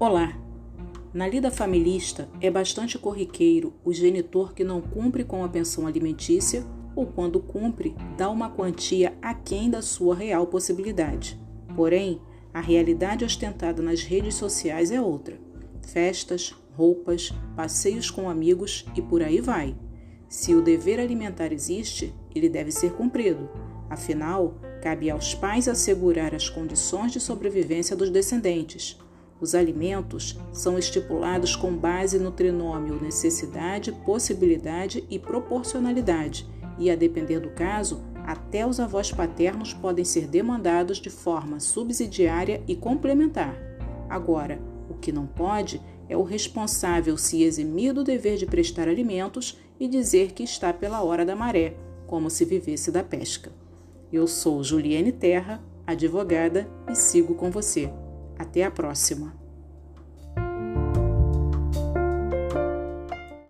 Olá! Na lida familista, é bastante corriqueiro o genitor que não cumpre com a pensão alimentícia ou, quando cumpre, dá uma quantia aquém da sua real possibilidade. Porém, a realidade ostentada nas redes sociais é outra: festas, roupas, passeios com amigos e por aí vai. Se o dever alimentar existe, ele deve ser cumprido. Afinal, cabe aos pais assegurar as condições de sobrevivência dos descendentes os alimentos são estipulados com base no trinômio necessidade, possibilidade e proporcionalidade, e a depender do caso, até os avós paternos podem ser demandados de forma subsidiária e complementar. Agora, o que não pode é o responsável se eximir do dever de prestar alimentos e dizer que está pela hora da maré, como se vivesse da pesca. Eu sou Juliane Terra, advogada, e sigo com você. Até a próxima!